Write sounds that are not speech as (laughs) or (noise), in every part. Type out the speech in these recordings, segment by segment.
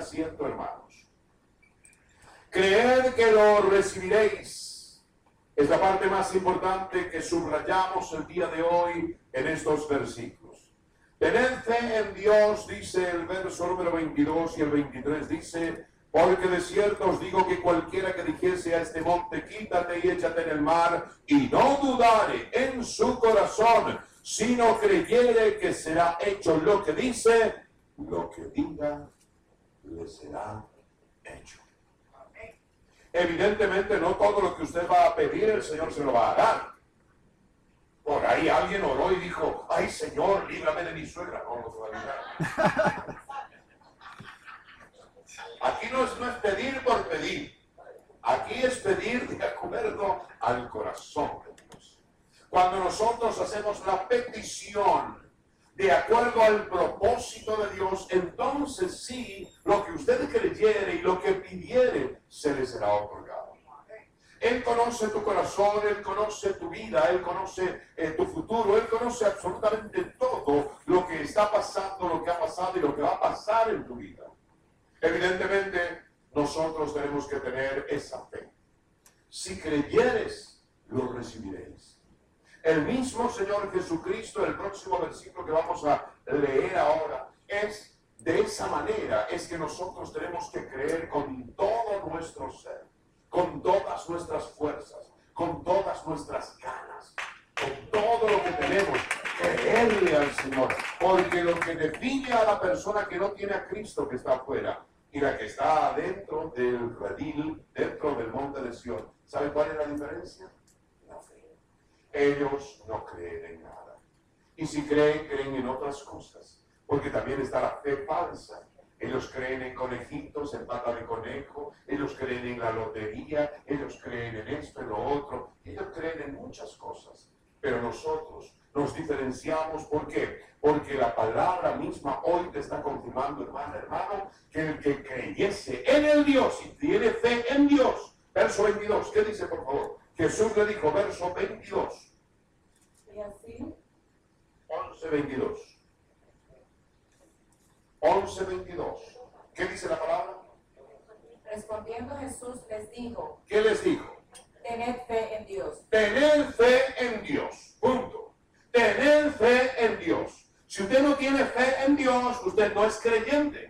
haciendo, hermanos. Creer que lo recibiréis es la parte más importante que subrayamos el día de hoy en estos versículos. Tened fe en Dios, dice el verso número 22 y el 23, dice, porque de cierto os digo que cualquiera que dijese a este monte, quítate y échate en el mar, y no dudare en su corazón, sino creyere que será hecho lo que dice, lo que diga le será hecho. Evidentemente no todo lo que usted va a pedir el Señor se lo va a dar. Por ahí alguien oró y dijo, ay Señor, líbrame de mi suegra. No, no se va a librar. (laughs) Aquí no es, no es pedir por pedir. Aquí es pedir de acuerdo al corazón de Dios. Cuando nosotros hacemos la petición de acuerdo al propósito de Dios, entonces sí, lo que usted creyere y lo que pidiere se le será otorgado. Él conoce tu corazón, Él conoce tu vida, Él conoce eh, tu futuro, Él conoce absolutamente todo lo que está pasando, lo que ha pasado y lo que va a pasar en tu vida. Evidentemente, nosotros tenemos que tener esa fe. Si creyeres, lo recibiréis. El mismo Señor Jesucristo, el próximo versículo que vamos a leer ahora, es de esa manera, es que nosotros tenemos que creer con todo nuestro ser, con todas nuestras fuerzas, con todas nuestras ganas, con todo lo que tenemos, creerle al Señor. Porque lo que define a la persona que no tiene a Cristo que está afuera y la que está dentro del redil, dentro del monte de Sion, ¿sabe cuál es la diferencia? La fe. Ellos no creen en nada. Y si creen, creen en otras cosas. Porque también está la fe falsa. Ellos creen en conejitos, en pata de conejo, ellos creen en la lotería, ellos creen en esto, en lo otro, ellos creen en muchas cosas. Pero nosotros nos diferenciamos, ¿por qué? Porque la palabra misma hoy te está confirmando, hermano, hermano, que el que creyese en el Dios y tiene fe en Dios, verso 22, ¿qué dice por favor? Jesús le dijo, verso 22. Y así, 11, 22. 11, 22. ¿Qué dice la palabra? respondiendo Jesús les dijo, ¿Qué les dijo? tened fe en Dios. Tener fe en Dios. Punto. Tener fe en Dios. Si usted no tiene fe en Dios, usted no es creyente.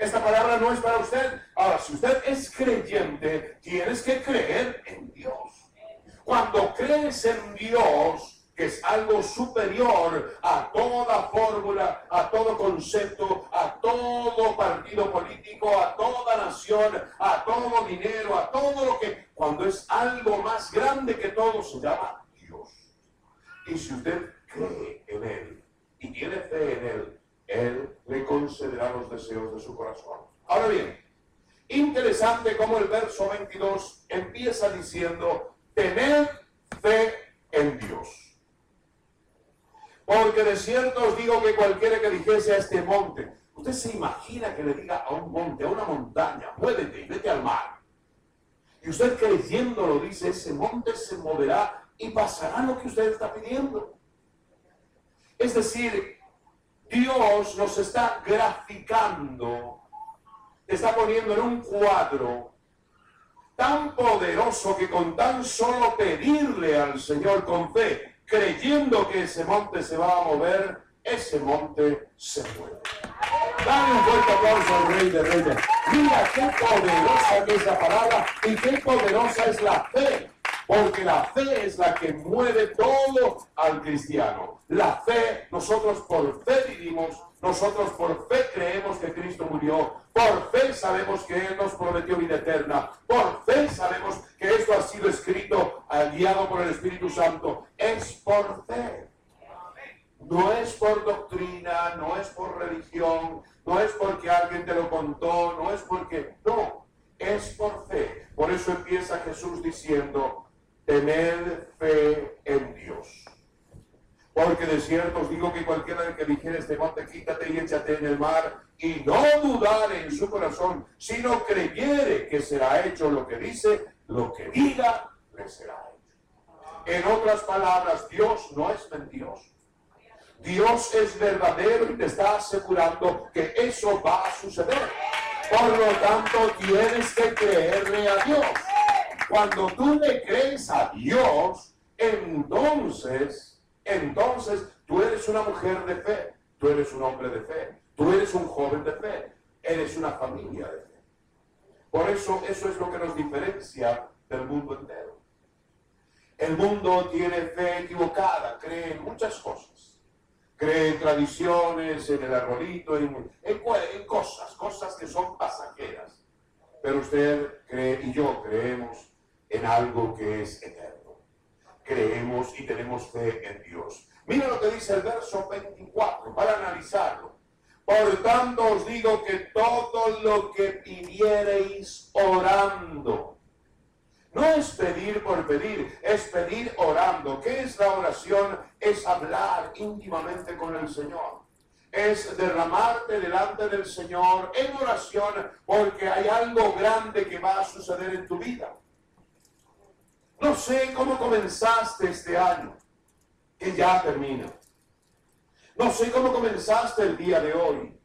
Esta palabra no es para usted. Ahora, si usted es creyente, tienes que creer en Dios. Cuando crees en Dios, que es algo superior a toda fórmula, a todo concepto, a todo partido político, a toda nación, a todo dinero, a todo lo que, cuando es algo más grande que todo, se llama Dios. Y si usted cree en Él y tiene fe en Él, Él le concederá los deseos de su corazón. Ahora bien, interesante como el verso 22 empieza diciendo, tener fe en Dios. Porque de cierto os digo que cualquiera que dijese a este monte, usted se imagina que le diga a un monte, a una montaña, muévete y vete al mar. Y usted creyendo lo dice, ese monte se moverá y pasará lo que usted está pidiendo. Es decir, Dios nos está graficando, está poniendo en un cuadro tan poderoso que con tan solo pedirle al Señor con fe, creyendo que ese monte se va a mover, ese monte se mueve. Dale un fuerte aplauso al Rey de Reyes. Mira qué poderosa es la palabra y qué poderosa es la fe. Porque la fe es la que mueve todo al cristiano. La fe, nosotros por fe vivimos, nosotros por fe creemos que Cristo murió, por fe sabemos que Él nos prometió vida eterna, por fe sabemos que esto ha sido escrito, eh, guiado por el Espíritu Santo. Es por fe. No es por doctrina, no es por religión, no es porque alguien te lo contó, no es porque... No, es por fe. Por eso empieza Jesús diciendo, tened fe en Dios. Porque de cierto os digo que cualquiera que dijera este monte, quítate y échate en el mar, y no dudare en su corazón, sino creyere que será hecho lo que dice, lo que diga, le será hecho. En otras palabras, Dios no es mentiroso. Dios es verdadero y te está asegurando que eso va a suceder. Por lo tanto, tienes que creerle a Dios. Cuando tú le crees a Dios, entonces, entonces tú eres una mujer de fe, tú eres un hombre de fe, tú eres un joven de fe, eres una familia de fe. Por eso, eso es lo que nos diferencia del mundo entero. El mundo tiene fe equivocada, cree en muchas cosas. Cree en tradiciones, en el arbolito, en, en cosas, cosas que son pasajeras. Pero usted cree y yo creemos en algo que es eterno. Creemos y tenemos fe en Dios. Mira lo que dice el verso 24 para analizarlo. Por tanto os digo que todo lo que pidiereis orando, no es pedir por pedir, es pedir orando. ¿Qué es la oración? Es hablar íntimamente con el Señor. Es derramarte delante del Señor en oración porque hay algo grande que va a suceder en tu vida. No sé cómo comenzaste este año, que ya termina. No sé cómo comenzaste el día de hoy.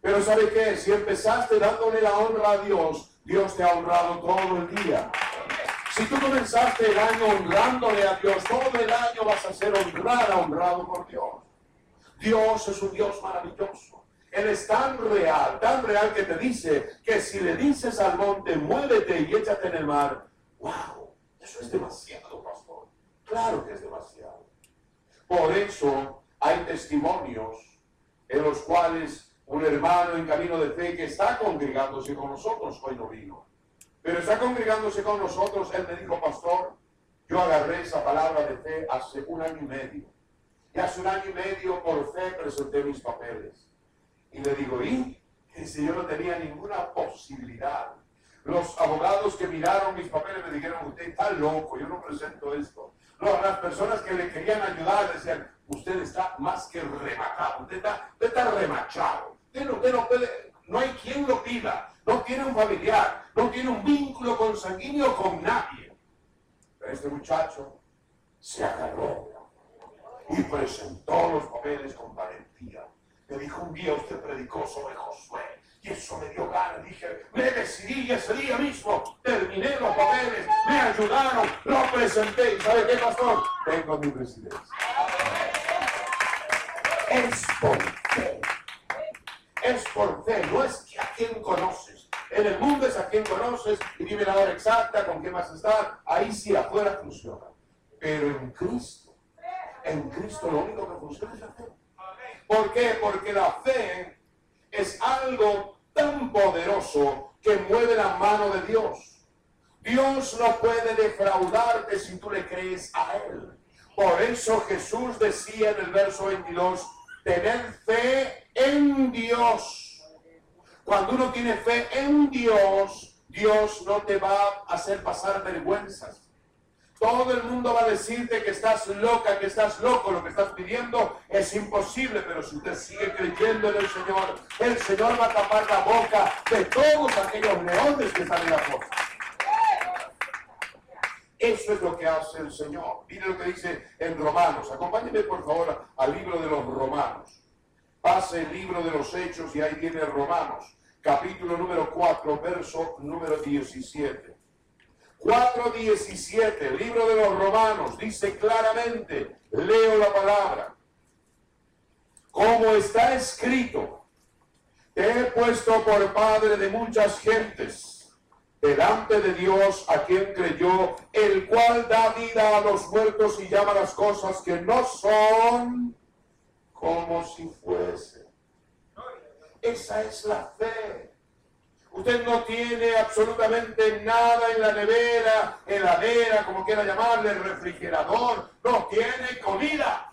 Pero ¿sabe qué? Si empezaste dándole la honra a Dios, Dios te ha honrado todo el día. Si tú comenzaste el año honrándole a Dios, todo el año vas a ser honrada, honrado por Dios. Dios es un Dios maravilloso. Él es tan real, tan real que te dice que si le dices al monte, muévete y échate en el mar, wow, eso es demasiado, pastor. Claro que es demasiado. Por eso hay testimonios en los cuales un hermano en camino de fe que está congregándose con nosotros, hoy no vino, pero está congregándose con nosotros, él me dijo, pastor, yo agarré esa palabra de fe hace un año y medio. Y hace un año y medio por fe presenté mis papeles. Y le digo, ¿y? Que si yo no tenía ninguna posibilidad los abogados que miraron mis papeles me dijeron, usted está loco, yo no presento esto. Las personas que le querían ayudar decían, usted está más que rematado, usted está, remachado. Usted no, puede, no hay quien lo pida, no tiene un familiar, no tiene un vínculo consanguíneo con nadie. Pero este muchacho se agarró y presentó los papeles con valentía. Me dijo un día usted predicó sobre Josué y eso me dio ganas. Dije, me decidí ese día mismo terminé los papeles, me ayudaron, lo presenté. ¿Y sabe qué, pastor? Tengo mi residencia. Es por fe. Es por fe, no es que a quien conoces. En el mundo es a quien conoces y dime la hora exacta, con qué vas a estar. Ahí sí afuera funciona. Pero en Cristo, en Cristo lo único que funciona es la fe. ¿Por qué? Porque la fe es algo tan poderoso que mueve la mano de Dios. Dios no puede defraudarte si tú le crees a Él. Por eso Jesús decía en el verso 22, tener fe en Dios. Cuando uno tiene fe en Dios, Dios no te va a hacer pasar vergüenzas. Todo el mundo va a decirte que estás loca, que estás loco, lo que estás pidiendo es imposible, pero si usted sigue creyendo en el Señor, el Señor va a tapar la boca de todos aquellos leones que están en la. Eso es lo que hace el Señor. Mire lo que dice en Romanos. Acompáñeme por favor al libro de los Romanos. Pase el libro de los Hechos y ahí tiene Romanos, capítulo número 4, verso número 17. 4.17, libro de los Romanos, dice claramente, leo la palabra, como está escrito, he puesto por padre de muchas gentes, delante de Dios a quien creyó, el cual da vida a los muertos y llama las cosas que no son como si fuesen. Esa es la fe. Usted no tiene absolutamente nada en la nevera, heladera, como quiera llamarle, refrigerador. No tiene comida.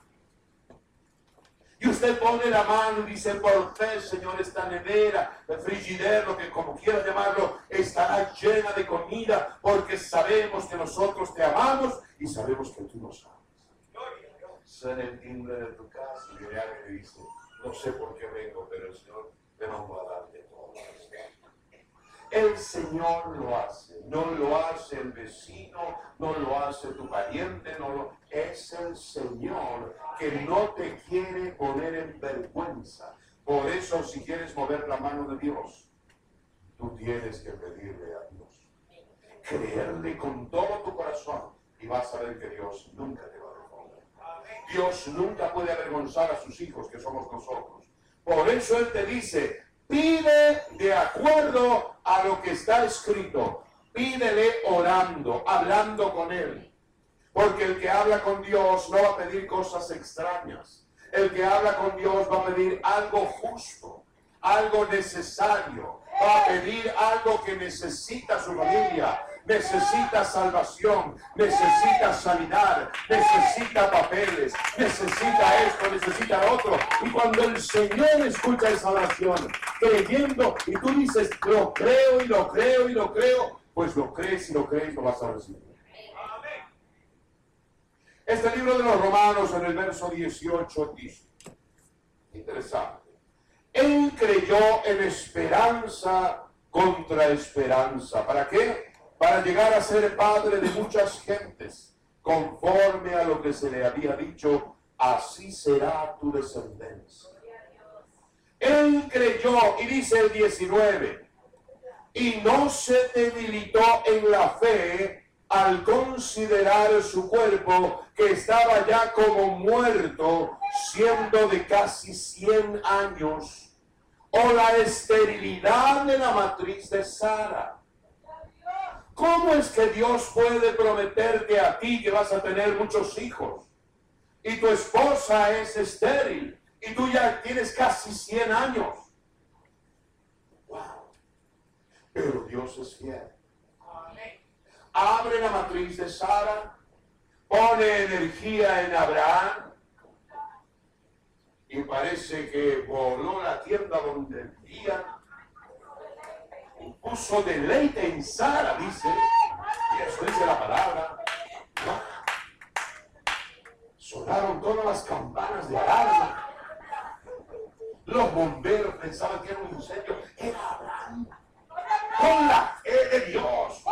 Y usted pone la mano y dice, por fe, Señor, esta nevera, el frigidero, que como quiera llamarlo, estará llena de comida, porque sabemos que nosotros te amamos y sabemos que tú nos amas. Suena el timbre de tu casa y me dice, no sé por qué vengo, pero el Señor me mandó a darte todo. El Señor lo hace, no lo hace el vecino, no lo hace tu pariente, no lo es el Señor que no te quiere poner en vergüenza. Por eso si quieres mover la mano de Dios, tú tienes que pedirle a Dios. Creerle con todo tu corazón y vas a ver que Dios nunca te va a responder. Dios nunca puede avergonzar a sus hijos que somos nosotros. Por eso Él te dice, pide de acuerdo a lo que está escrito. Pídele orando, hablando con Él. Porque el que habla con Dios no va a pedir cosas extrañas. El que habla con Dios va a pedir algo justo, algo necesario. Va a pedir algo que necesita su familia, necesita salvación, necesita sanidad, necesita papeles, necesita esto, necesita otro. Y cuando el Señor escucha esa oración, creyendo, y tú dices, lo creo y lo creo y lo creo, pues lo crees y lo crees lo vas a recibir. Este libro de los Romanos en el verso 18 dice, interesante, él creyó en esperanza contra esperanza. ¿Para qué? para llegar a ser padre de muchas gentes, conforme a lo que se le había dicho, así será tu descendencia. Él creyó, y dice el 19, y no se debilitó en la fe al considerar su cuerpo que estaba ya como muerto, siendo de casi 100 años, o la esterilidad de la matriz de Sara ¿Cómo es que Dios puede prometerte a ti que vas a tener muchos hijos? Y tu esposa es estéril y tú ya tienes casi 100 años. Wow. Pero Dios es fiel. Abre la matriz de Sara, pone energía en Abraham y parece que voló la tienda donde vivía puso deleite en Sara, dice, y eso dice la palabra. Sonaron todas las campanas de alarma. Los bomberos pensaban que era un incendio. Era Abraham. Con la fe de Dios.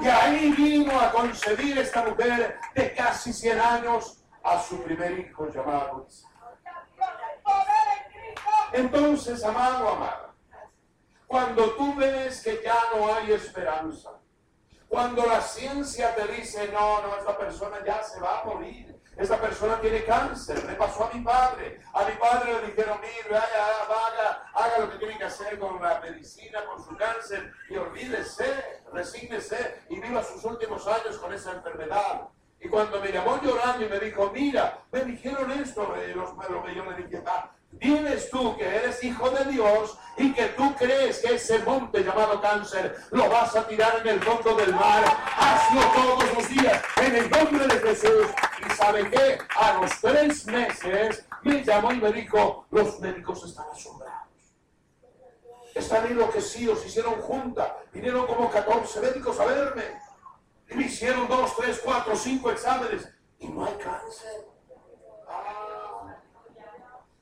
Y ahí vino a concebir esta mujer de casi 100 años a su primer hijo llamado Entonces, amado, amado, cuando tú ves que ya no hay esperanza. Cuando la ciencia te dice, no, no, esta persona ya se va a morir. Esta persona tiene cáncer. Le pasó a mi padre. A mi padre le dijeron, mire, haga, haga lo que tiene que hacer con la medicina, con su cáncer. Y olvídese, resígnese y viva sus últimos años con esa enfermedad. Y cuando me llamó llorando y me dijo, mira, me dijeron esto, eh, los, que yo le dije, ah, Diles tú que eres hijo de Dios y que tú crees que ese monte llamado cáncer lo vas a tirar en el fondo del mar. Hazlo todos los días en el nombre de Jesús. Y sabe que a los tres meses me llamó y me dijo, los médicos están asombrados. Están enloquecidos, hicieron junta, vinieron como 14 médicos a verme. Y me hicieron dos, tres, cuatro, cinco exámenes y no hay cáncer.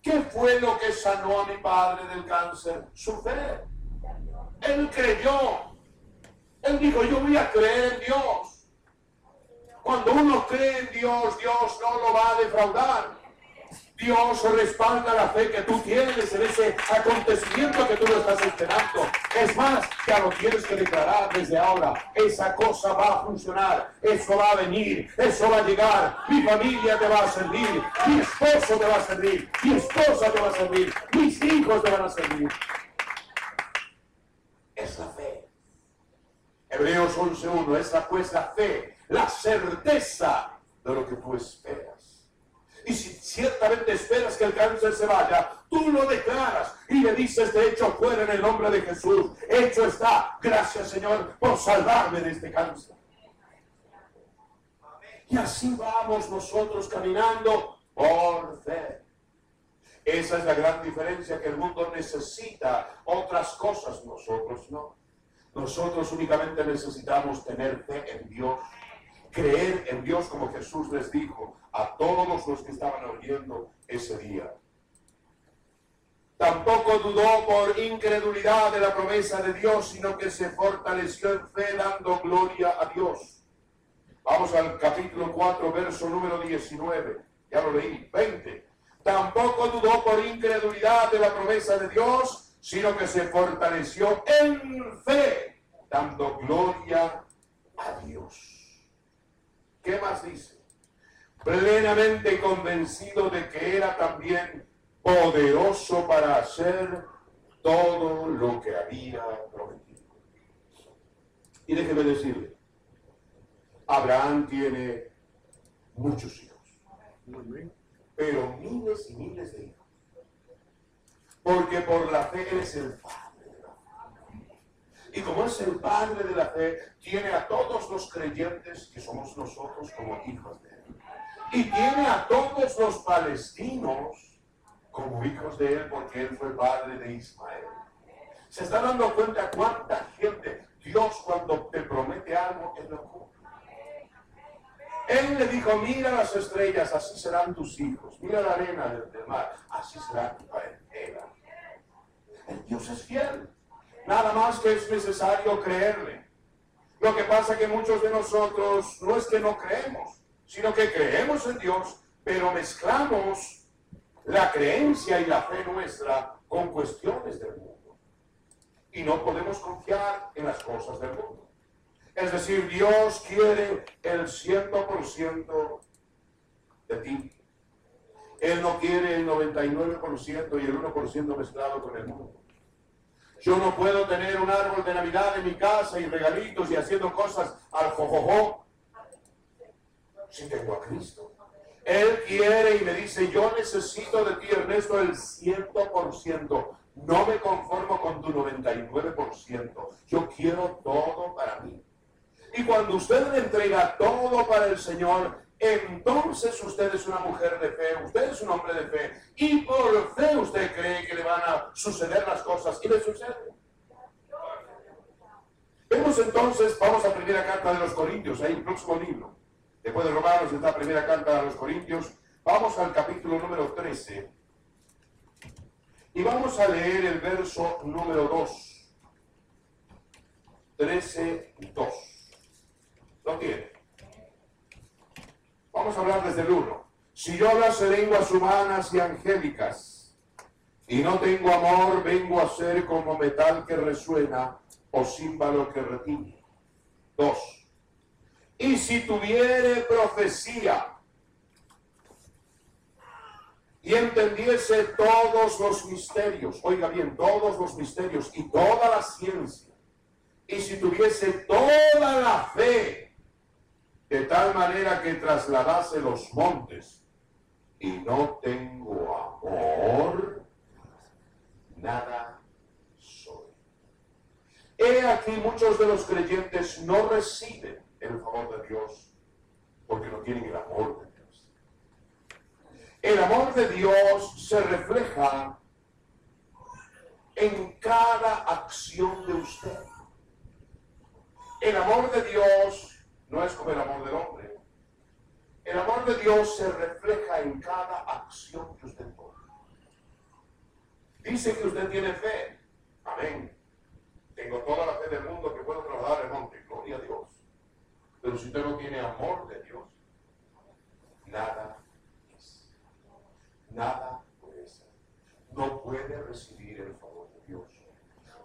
¿Qué fue lo que sanó a mi padre del cáncer? Su fe. Él creyó. Él dijo, yo voy a creer en Dios. Cuando uno cree en Dios, Dios no lo va a defraudar. Dios respalda la fe que tú tienes en ese acontecimiento que tú lo estás esperando. Es más, ya lo tienes que declarar desde ahora. Esa cosa va a funcionar, eso va a venir, eso va a llegar. Mi familia te va a servir, mi esposo te va a servir, mi esposa te va a servir, mis hijos te van a servir. Es la fe. Hebreos 11.1, esa pues la fe, la certeza de lo que tú esperas. Y si ciertamente esperas que el cáncer se vaya, tú lo declaras y le dices, de hecho, fuera en el nombre de Jesús. Hecho está. Gracias, Señor, por salvarme de este cáncer. Y así vamos nosotros caminando por fe. Esa es la gran diferencia que el mundo necesita otras cosas, nosotros no. Nosotros únicamente necesitamos tener fe en Dios creer en Dios como Jesús les dijo a todos los que estaban oyendo ese día. Tampoco dudó por incredulidad de la promesa de Dios, sino que se fortaleció en fe dando gloria a Dios. Vamos al capítulo 4, verso número 19. Ya lo leí. 20. Tampoco dudó por incredulidad de la promesa de Dios, sino que se fortaleció en fe, dando gloria a Dios. ¿Qué más dice? Plenamente convencido de que era también poderoso para hacer todo lo que había prometido. Y déjeme decirle, Abraham tiene muchos hijos, pero miles y miles de hijos. Porque por la fe eres el padre. Y como es el padre de la fe, tiene a todos los creyentes que somos nosotros como hijos de. Y tiene a todos los palestinos como hijos de él porque él fue padre de Ismael. ¿Se está dando cuenta cuánta gente Dios cuando te promete algo, Él lo cumple? Él le dijo, mira las estrellas, así serán tus hijos. Mira la arena del, mar, así será tu parentela. El Dios es fiel. Nada más que es necesario creerle. Lo que pasa que muchos de nosotros no es que no creemos, sino que creemos en Dios, pero mezclamos la creencia y la fe nuestra con cuestiones del mundo. Y no podemos confiar en las cosas del mundo. Es decir, Dios quiere el 100% de ti. Él no quiere el 99% y el 1% mezclado con el mundo. Yo no puedo tener un árbol de Navidad en mi casa y regalitos y haciendo cosas al jojojo si tengo a Cristo. Él quiere y me dice, yo necesito de ti, Ernesto, el 100%. No me conformo con tu 99%. Yo quiero todo para mí. Y cuando usted le entrega todo para el Señor, entonces usted es una mujer de fe, usted es un hombre de fe. Y por fe usted cree que le van a suceder las cosas y le sucede. Vemos entonces, vamos a primera carta de los Corintios, ahí el próximo libro. Después de Romanos esta primera carta a los Corintios. Vamos al capítulo número 13. Y vamos a leer el verso número 2. 13, 2. ¿Lo tiene? Vamos a hablar desde el 1. Si yo hablase lenguas humanas y angélicas y no tengo amor, vengo a ser como metal que resuena o címbalo que retiñe. 2 y si tuviere profecía y entendiese todos los misterios, oiga bien, todos los misterios y toda la ciencia, y si tuviese toda la fe, de tal manera que trasladase los montes, y no tengo amor, nada soy. He aquí muchos de los creyentes no reciben el favor de Dios porque no tienen el amor de Dios. El amor de Dios se refleja en cada acción de usted. El amor de Dios no es como el amor del hombre. El amor de Dios se refleja en cada acción que usted toma. Dice que usted tiene fe. Amén. Tengo toda la fe del mundo que puedo trasladar el monte. Gloria a Dios. Pero si usted no tiene amor de Dios, nada es. Nada puede ser. No puede recibir el favor de Dios.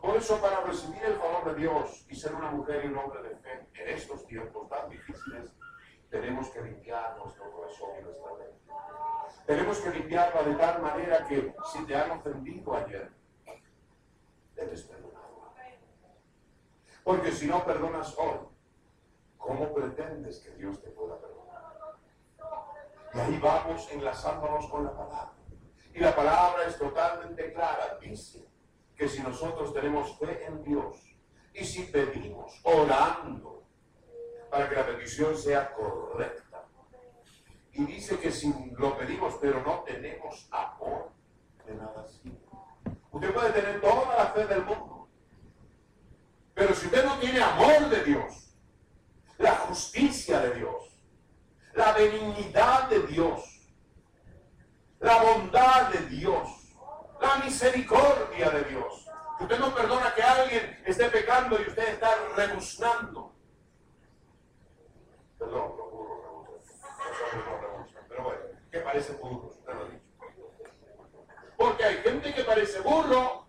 Por eso, para recibir el favor de Dios y ser una mujer y un hombre de fe en estos tiempos tan difíciles, tenemos que limpiar nuestro corazón y nuestra mente. Tenemos que limpiarla de tal manera que si te han ofendido ayer, debes perdonar. Porque si no perdonas hoy, ¿cómo pretendes que Dios te pueda perdonar? Y ahí vamos enlazándonos con la palabra. Y la palabra es totalmente clara. Dice que si nosotros tenemos fe en Dios y si pedimos orando para que la petición sea correcta, y dice que si lo pedimos pero no tenemos amor, de nada sirve. Usted puede tener toda la fe del mundo, pero si usted no tiene amor de Dios, la justicia de Dios, la benignidad de Dios, la bondad de Dios, La misericordia de Dios. Usted no perdona que alguien esté pecando y usted está rebuznando. Perdón, burros rebuznan. Pero bueno, ¿qué parece burro? Usted lo ha dicho. Porque hay gente que parece burro.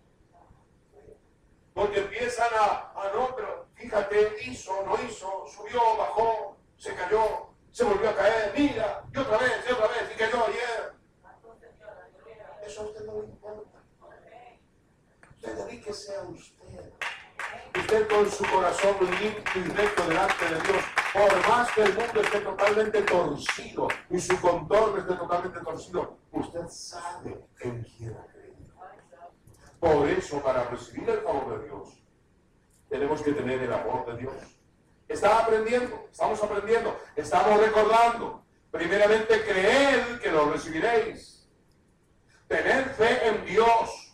Porque empiezan a, a no, pero fíjate, hizo, no hizo, subió, bajó, se cayó, se volvió a caer, mira, y otra vez, y otra vez, y cayó ayer. Eso a usted no le importa. Usted dedíquese a usted. Usted con su corazón limpio y recto delante de Dios, por más que el mundo esté totalmente torcido y su contorno esté totalmente torcido, usted sabe en quién creído. Por eso, para recibir el favor de Dios, tenemos que tener el amor de Dios. Está aprendiendo, estamos aprendiendo, estamos recordando. Primeramente, creed que lo recibiréis. Tener fe en Dios.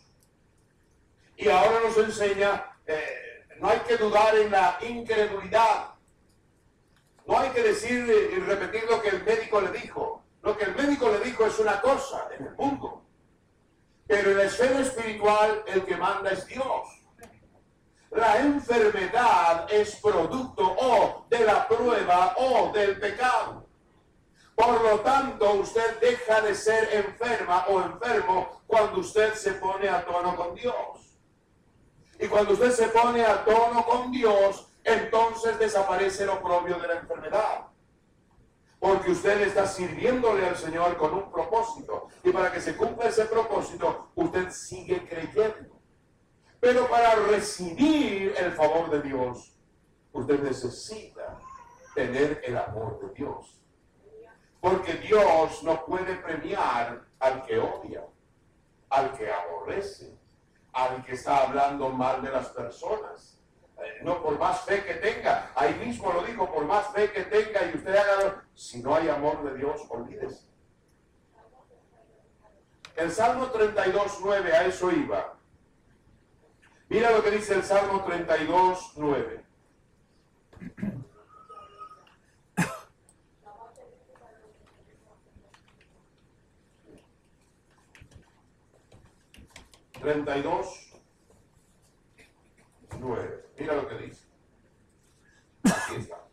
Y ahora nos enseña, eh, no hay que dudar en la incredulidad. No hay que decir y repetir lo que el médico le dijo. Lo que el médico le dijo es una cosa en el mundo. Pero en la esfera espiritual el que manda es Dios. La enfermedad es producto o de la prueba o del pecado. Por lo tanto, usted deja de ser enferma o enfermo cuando usted se pone a tono con Dios. Y cuando usted se pone a tono con Dios, entonces desaparece lo propio de la enfermedad. Porque usted está sirviéndole al Señor con un propósito. Y para que se cumpla ese propósito, usted sigue creyendo. Pero para recibir el favor de Dios, usted necesita tener el amor de Dios. Porque Dios no puede premiar al que odia, al que aborrece, al que está hablando mal de las personas. Eh, no por más fe que tenga, ahí mismo lo dijo, por más fe que tenga y usted haga, si no hay amor de Dios, olvídese. El Salmo 32, 9, a eso iba. Mira lo que dice el Salmo 32, 9. Treinta y dos, nueve. Mira lo que dice. Aquí está.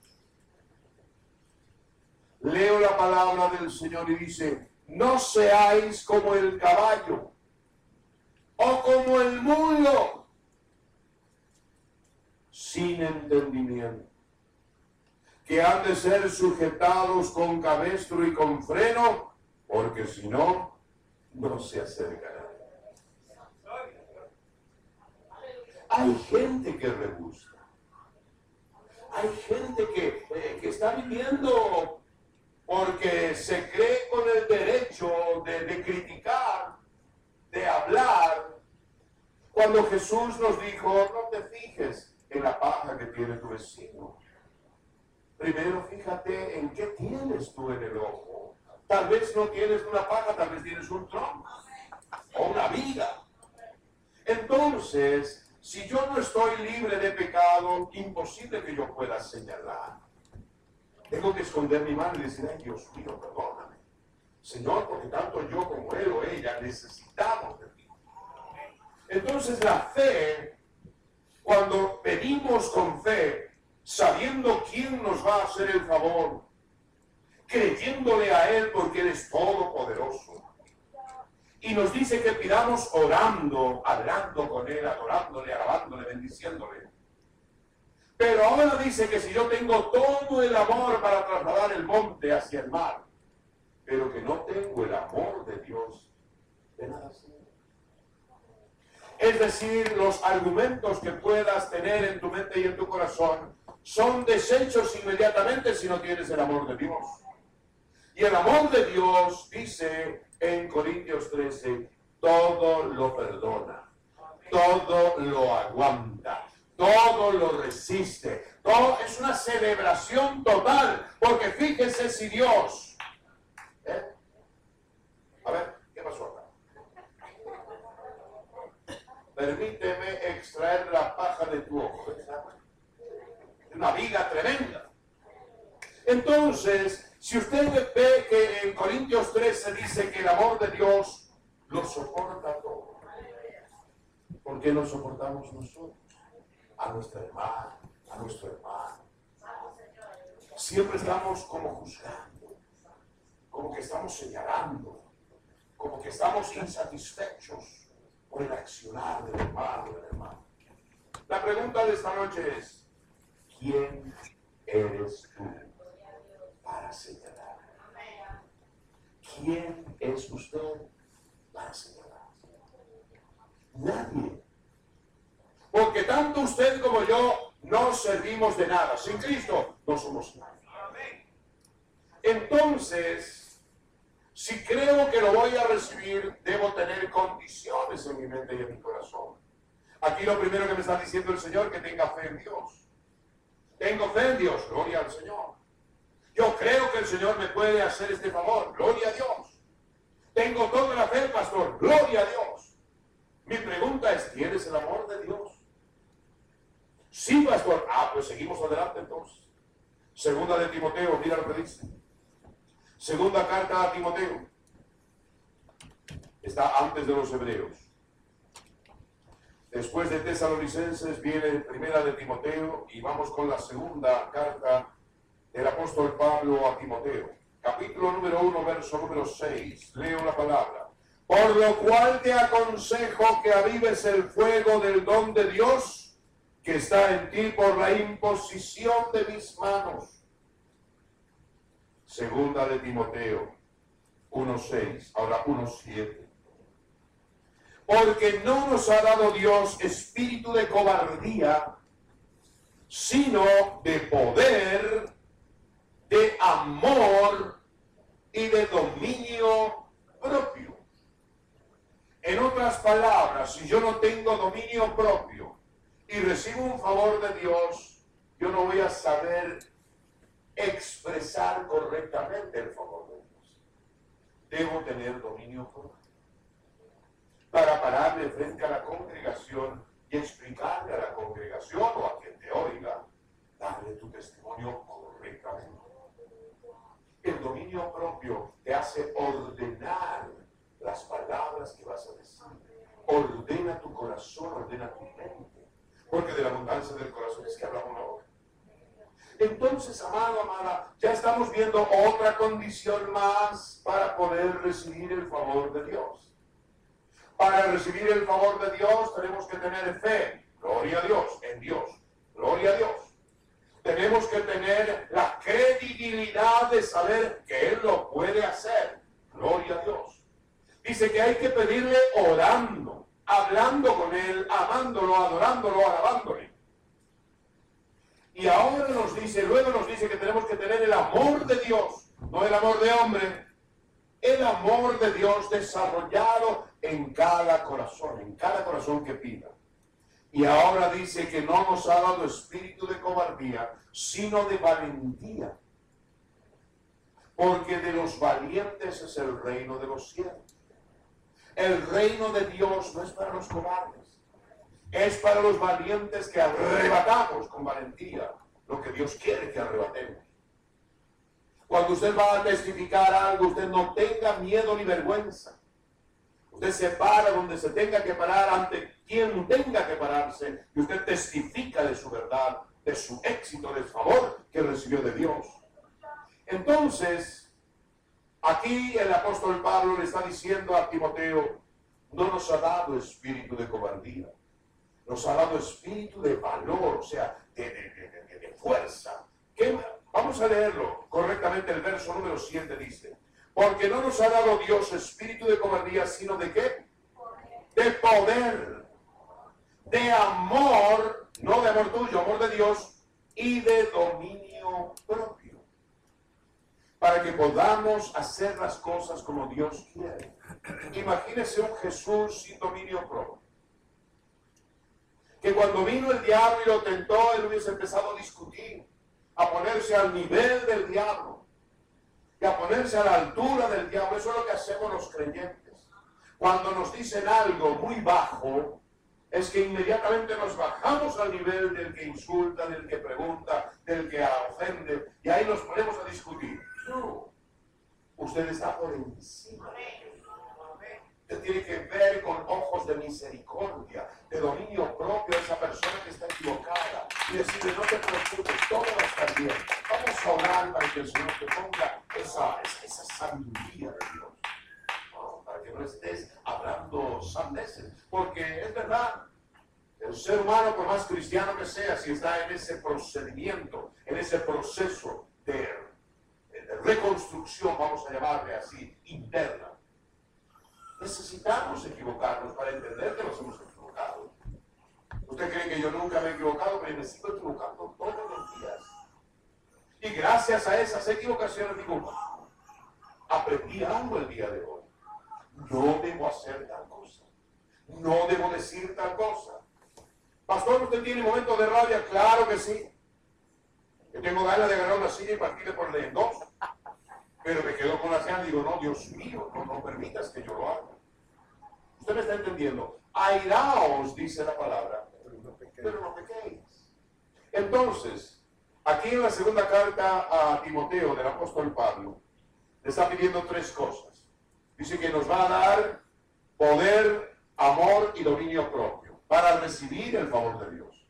Leo la palabra del Señor y dice, no seáis como el caballo o como el mulo sin entendimiento, que han de ser sujetados con cabestro y con freno, porque si no, no se acercarán. Hay gente que rebusca. Hay gente que, eh, que está viviendo porque se cree con el derecho de, de criticar, de hablar. Cuando Jesús nos dijo, no te fijes en la paja que tiene tu vecino. Primero fíjate en qué tienes tú en el ojo. Tal vez no tienes una paja, tal vez tienes un tronco o una viga. Entonces, si yo no estoy libre de pecado, imposible que yo pueda señalar. Tengo que esconder mi mano y decir, ay Dios mío, perdóname. Señor, porque tanto yo como él o ella necesitamos de ti. Entonces la fe, cuando pedimos con fe, sabiendo quién nos va a hacer el favor, creyéndole a Él porque Él es todopoderoso. Y nos dice que pidamos orando, hablando con Él, adorándole, alabándole, bendiciéndole. Pero ahora dice que si yo tengo todo el amor para trasladar el monte hacia el mar, pero que no tengo el amor de Dios, de nada. Es decir, los argumentos que puedas tener en tu mente y en tu corazón son desechos inmediatamente si no tienes el amor de Dios. Y el amor de Dios, dice en Corintios 13, todo lo perdona, todo lo aguanta, todo lo resiste. Todo es una celebración total, porque fíjese si Dios... ¿eh? A ver, ¿qué pasó acá? Permíteme extraer la paja de tu ojo. Una viga tremenda. Entonces, si usted ve que en Corintios 13 dice que el amor de Dios lo soporta todo. ¿Por qué no soportamos nosotros? A nuestra hermana, a nuestro hermano. Siempre estamos como juzgando, como que estamos señalando, como que estamos insatisfechos por el accionar del hermano, del hermano. La pregunta de esta noche es, ¿quién eres tú para señalar? ¿Quién es usted para señalar? Nadie. Porque tanto usted como yo no servimos de nada. Sin Cristo no somos nada. Entonces, si creo que lo voy a recibir, debo tener condiciones en mi mente y en mi corazón. Aquí lo primero que me está diciendo el Señor, que tenga fe en Dios. Tengo fe en Dios, gloria al Señor. Yo creo que el Señor me puede hacer este favor, gloria a Dios. Tengo toda la fe, pastor, gloria a Dios. Mi pregunta es, ¿tienes el amor de Dios? Sí, pastor. Ah, pues seguimos adelante entonces. Segunda de Timoteo, mira lo que dice. Segunda carta a Timoteo. Está antes de los hebreos. Después de Tesalonicenses viene primera de Timoteo y vamos con la segunda carta del apóstol Pablo a Timoteo. Capítulo número 1, verso número 6. Leo la palabra. Por lo cual te aconsejo que avives el fuego del don de Dios que está en ti por la imposición de mis manos. Segunda de Timoteo 1.6, ahora 1.7 porque no nos ha dado Dios espíritu de cobardía, sino de poder, de amor y de dominio propio. En otras palabras, si yo no tengo dominio propio y recibo un favor de Dios, yo no voy a saber expresar correctamente el favor de Dios. Debo tener dominio propio para pararle frente a la congregación y explicarle a la congregación o a quien te oiga, darle tu testimonio correctamente. El dominio propio te hace ordenar las palabras que vas a decir. Ordena tu corazón, ordena tu mente. Porque de la abundancia del corazón es que habla una boca. Entonces, amado, amada, ya estamos viendo otra condición más para poder recibir el favor de Dios. Para recibir el favor de Dios tenemos que tener fe. Gloria a Dios, en Dios. Gloria a Dios. Tenemos que tener la credibilidad de saber que Él lo puede hacer. Gloria a Dios. Dice que hay que pedirle orando, hablando con Él, amándolo, adorándolo, alabándole. Y ahora nos dice, luego nos dice que tenemos que tener el amor de Dios, no el amor de hombre, el amor de Dios desarrollado en cada corazón, en cada corazón que pida. Y ahora dice que no nos ha dado espíritu de cobardía, sino de valentía. Porque de los valientes es el reino de los cielos. El reino de Dios no es para los cobardes, es para los valientes que arrebatamos con valentía lo que Dios quiere que arrebatemos. Cuando usted va a testificar algo, usted no tenga miedo ni vergüenza. Usted se para donde se tenga que parar, ante quien tenga que pararse, y usted testifica de su verdad, de su éxito, del favor que recibió de Dios. Entonces, aquí el apóstol Pablo le está diciendo a Timoteo, no nos ha dado espíritu de cobardía, nos ha dado espíritu de valor, o sea, de, fuerza. Vamos a leerlo correctamente, el verso número 7 dice, porque no nos ha dado Dios espíritu de cobardía, sino de qué? De poder, de amor, no de amor tuyo, amor de Dios, y de dominio propio. Para que podamos hacer las cosas como Dios quiere. Imagínese un Jesús sin dominio propio. Que cuando vino el diablo y lo tentó, él hubiese empezado a discutir, a ponerse al nivel del diablo y a ponerse a la altura del diablo. Eso es lo que hacemos los creyentes. Cuando nos dicen algo muy bajo, es que inmediatamente nos bajamos al nivel del que insulta, del que pregunta, del que ofende, y ahí nos ponemos a discutir. No, usted está por encima. Tiene que ver con ojos de misericordia, de dominio propio a esa persona que está equivocada y decirle, no te preocupes, todo va a bien. Vamos a orar para que el Señor te ponga esa, esa, esa de Dios. Para que no estés hablando sandeces. Porque es verdad, el ser humano, por más cristiano que sea, si está en ese procedimiento, en ese proceso de, de reconstrucción, vamos a llamarle así, interna, necesitamos equivocarnos para entender que nos hemos equivocado. Usted cree que yo nunca me he equivocado, pero me sigo equivocando todos los días. Y gracias a esas equivocaciones digo, wow, aprendí algo el día de hoy. No debo hacer tal cosa. No debo decir tal cosa. Pastor, ¿usted tiene momentos de rabia? Claro que sí. Yo tengo ganas de agarrar una silla y partirle por en dos. Pero me quedo con la señal y digo, no, Dios mío, no, no permitas que yo lo haga. Usted me está entendiendo. Airaos, dice la palabra, pero no pequéis. Entonces, aquí en la segunda carta a Timoteo del apóstol Pablo, le está pidiendo tres cosas. Dice que nos va a dar poder, amor y dominio propio para recibir el favor de Dios.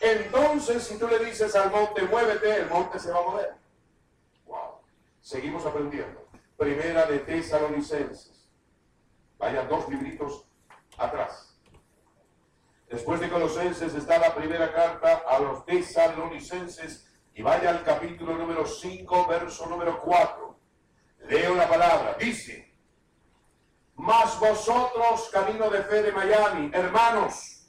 Entonces, si tú le dices al monte, muévete, el monte se va a mover. Seguimos aprendiendo. Primera de Tesalonicenses. Vayan dos libritos atrás. Después de Colosenses está la primera carta a los Tesalonicenses y vaya al capítulo número 5, verso número 4. Leo la palabra. Dice, mas vosotros, camino de fe de Miami, hermanos,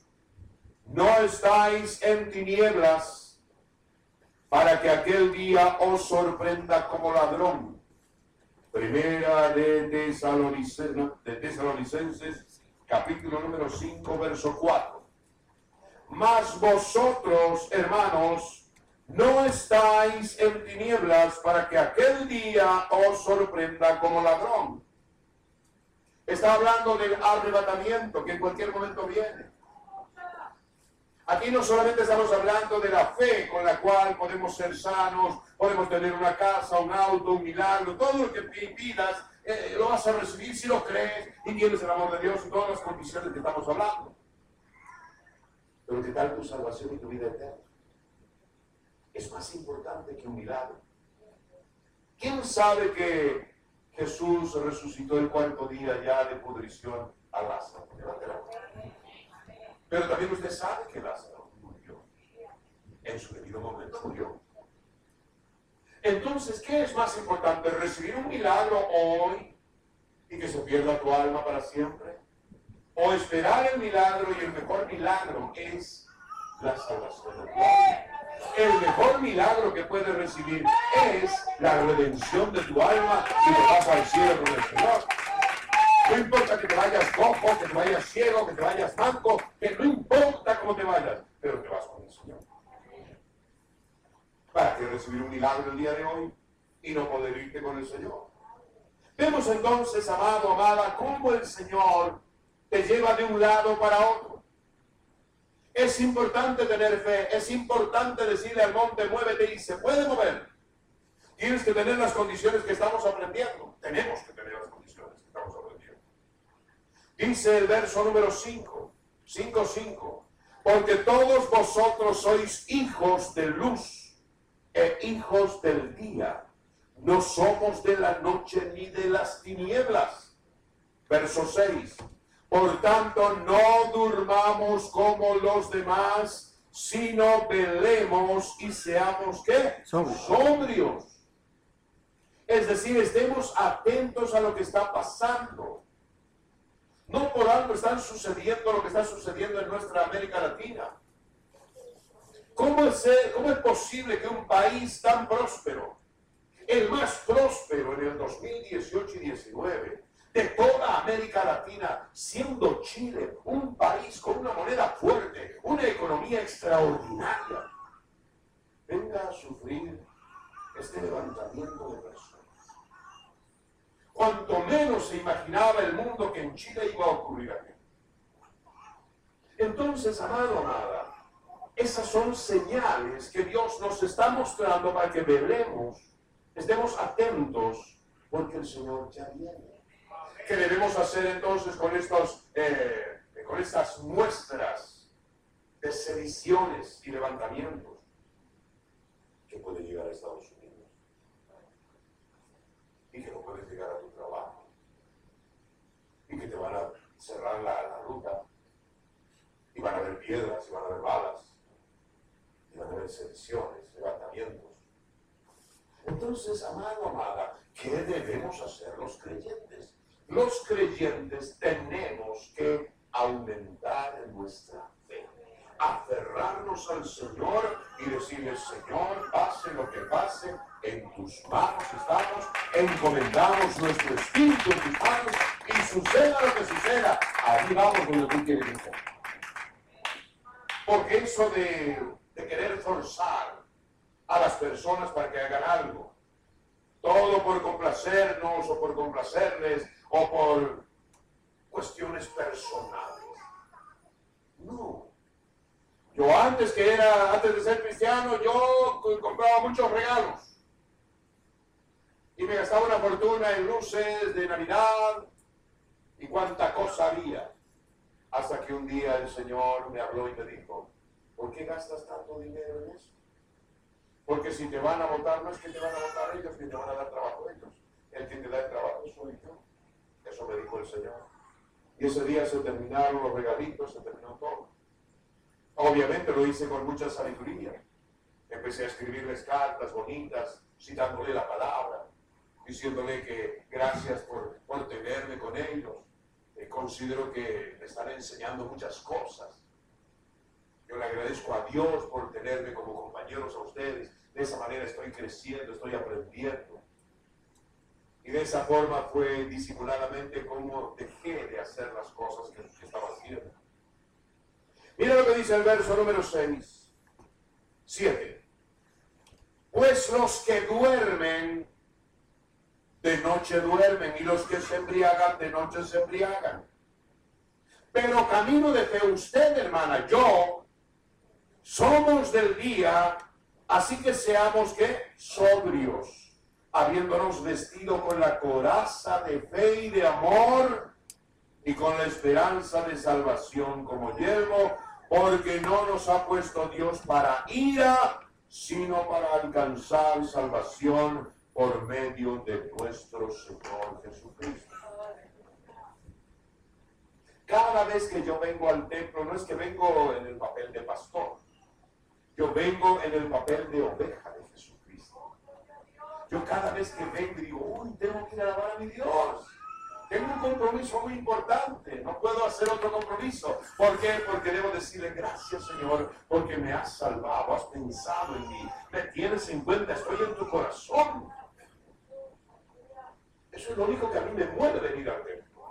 no estáis en tinieblas para que aquel día os sorprenda como ladrón. Primera de Tesalonicenses, de Tesalonicenses capítulo número 5, verso 4. Mas vosotros, hermanos, no estáis en tinieblas para que aquel día os sorprenda como ladrón. Está hablando del arrebatamiento que en cualquier momento viene. Aquí no solamente estamos hablando de la fe con la cual podemos ser sanos, podemos tener una casa, un auto, un milagro, todo lo que pidas, eh, lo vas a recibir si lo crees y tienes el amor de Dios y todas las condiciones que estamos hablando. Pero ¿qué tal tu salvación y tu vida eterna? Es más importante que un milagro. ¿Quién sabe que Jesús resucitó el cuarto día ya de pudrición a Lázaro? La mano. Pero también usted sabe que Lázaro murió. En su debido momento murió. Entonces, ¿qué es más importante? ¿Recibir un milagro hoy y que se pierda tu alma para siempre? ¿O esperar el milagro y el mejor milagro es la salvación de? El mejor milagro que puedes recibir es la redención de tu alma y te vas al cielo con el Señor. No importa que te vayas cojo, que te vayas ciego, que te vayas manco, que no importa cómo te vayas, pero te vas con el Señor. ¿Para qué recibir un milagro el día de hoy y no poder irte con el Señor? Vemos entonces, amado, amada, cómo el Señor te lleva de un lado para otro. Es importante tener fe, es importante decirle al monte, muévete y se puede mover. Tienes que tener las condiciones que estamos aprendiendo. Tenemos que tener las condiciones que estamos aprendiendo. Dice el verso número 5, 5, 5, porque todos vosotros sois hijos de luz e hijos del día. No somos de la noche ni de las tinieblas. Verso 6. Por tanto, no durmamos como los demás, sino velemos y seamos ¿qué? Sobrios. Es decir, estemos atentos a lo que está pasando. No por algo están sucediendo lo que está sucediendo en nuestra América Latina. ¿Cómo es, ¿Cómo es posible que un país tan próspero, el más próspero en el 2018 y 19, de toda América Latina, siendo Chile un país con una moneda fuerte, una economía extraordinaria, venga a sufrir este levantamiento de personas? Cuanto menos se imaginaba el mundo que en Chile iba a ocurrir aquí. Entonces, amado, amada, esas son señales que Dios nos está mostrando para que velemos, estemos atentos, porque el Señor ya viene. ¿Qué debemos hacer entonces con, estos, eh, con estas muestras de sediciones y levantamientos que puede llegar a Estados Unidos? Y que no puedes llegar a tu trabajo. Y que te van a cerrar la, ruta. Y van a haber piedras, y van a haber balas. Y van a haber sediciones, levantamientos. Entonces, amado, amada, ¿qué debemos hacer los creyentes? Los creyentes tenemos que aumentar en nuestra fe, aferrarnos al Señor y decirle, Señor, pase lo que pase, en tus manos estamos, encomendamos nuestro espíritu en tus manos y suceda lo que suceda, ahí vamos donde tú quieres que. Porque eso de, de querer forzar a las personas para que hagan algo, todo por complacernos o por complacerles o por cuestiones personales. No. Yo antes que era, antes de ser cristiano, yo compraba muchos regalos. Y me gastaba una fortuna en luces de Navidad y cuánta cosa había. Hasta que un día el Señor me habló y me dijo, ¿por qué gastas tanto dinero en eso? Porque si te van a votar, no es que te van a votar ellos, que te van a dar trabajo ellos. El que te da el trabajo soy yo. Eso me dijo el Señor. Y ese día se terminaron los regalitos, se terminó todo. Obviamente lo hice con mucha sabiduría. Empecé a escribirles cartas bonitas, citándole la palabra, diciéndole que gracias por, por tenerme con ellos. Eh, considero que me están enseñando muchas cosas. Yo le agradezco a Dios por tenerme como compañeros a ustedes. De esa manera estoy creciendo, estoy aprendiendo. Y de esa forma fue disimuladamente como dejé de hacer las cosas que, que estaba haciendo. Mira lo que dice el verso número 6, 7. Pues los que duermen, de noche duermen, y los que se embriagan, de noche se embriagan. Pero camino de fe usted, hermana, yo, somos del día, así que seamos que sobrios habiéndonos vestido con la coraza de fe y de amor y con la esperanza de salvación como yelmo, porque no nos ha puesto Dios para ira, sino para alcanzar salvación por medio de nuestro Señor Jesucristo. Cada vez que yo vengo al templo, no es que vengo en el papel de pastor, yo vengo en el papel de oveja de Jesucristo. Yo cada vez que vengo digo, uy, tengo que alabar a mi Dios. Tengo un compromiso muy importante, no puedo hacer otro compromiso. ¿Por qué? Porque debo decirle gracias Señor, porque me has salvado, has pensado en mí, me tienes en cuenta, estoy en tu corazón. Eso es lo único que a mí me mueve venir al templo.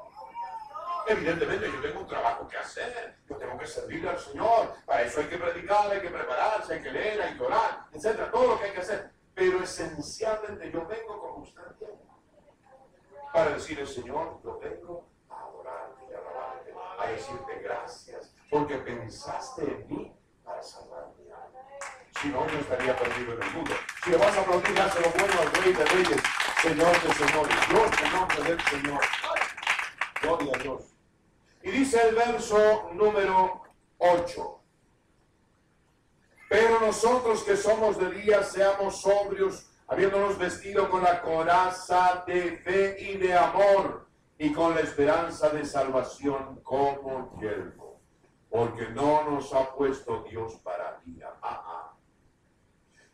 Evidentemente yo tengo un trabajo que hacer, yo tengo que servirle al Señor, para eso hay que predicar, hay que prepararse, hay que leer, hay que orar, etcétera, todo lo que hay que hacer. Pero esencialmente yo vengo como usted tiene para decirle, Señor, yo vengo a adorarte y a alabarte, a decirte gracias, porque pensaste en mí para salvar mi alma. Si no, yo estaría perdido en el mundo. Si vas a aplaudir, lo bueno al Rey de Reyes, Señor de Señores. Dios en nombre del Señor. Gloria a Dios. Y dice el verso número 8. Pero nosotros que somos de día, seamos sobrios habiéndonos vestido con la coraza de fe y de amor y con la esperanza de salvación como yelmo, porque no nos ha puesto Dios para ira. Ah, ah.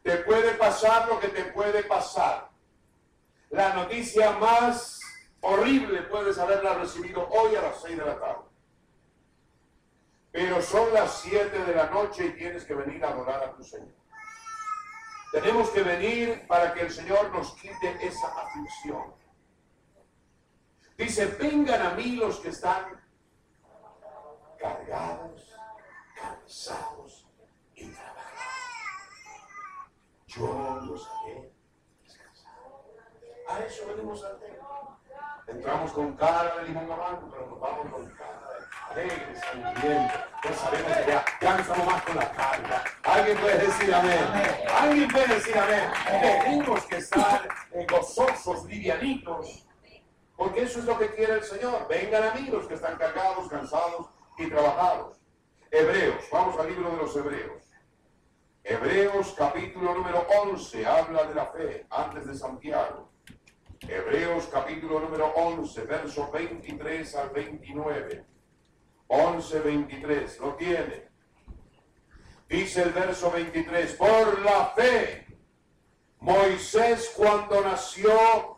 Te puede pasar lo que te puede pasar. La noticia más horrible puedes haberla recibido hoy a las seis de la tarde. Pero son las siete de la noche y tienes que venir a adorar a tu Señor. Tenemos que venir para que el Señor nos quite esa aflicción. Dice, vengan a mí los que están cargados, cansados y trabajados. Yo los haré. Eso venimos al templo. Entramos con cara de limón pero nos vamos con cara alegres, sonrientes. Ya sabemos que ya, ya no estamos más con la carga. Alguien puede decir amén. Alguien puede decir amén. Tenemos que estar eh, gozosos, livianitos. Porque eso es lo que quiere el Señor. Vengan a mí los que están cargados, cansados y trabajados. Hebreos, vamos al libro de los Hebreos. Hebreos capítulo número 11 habla de la fe antes de Santiago. Hebreos capítulo número 11, versos 23 al 29. 11, 23, lo tiene. Dice el verso 23, por la fe, Moisés cuando nació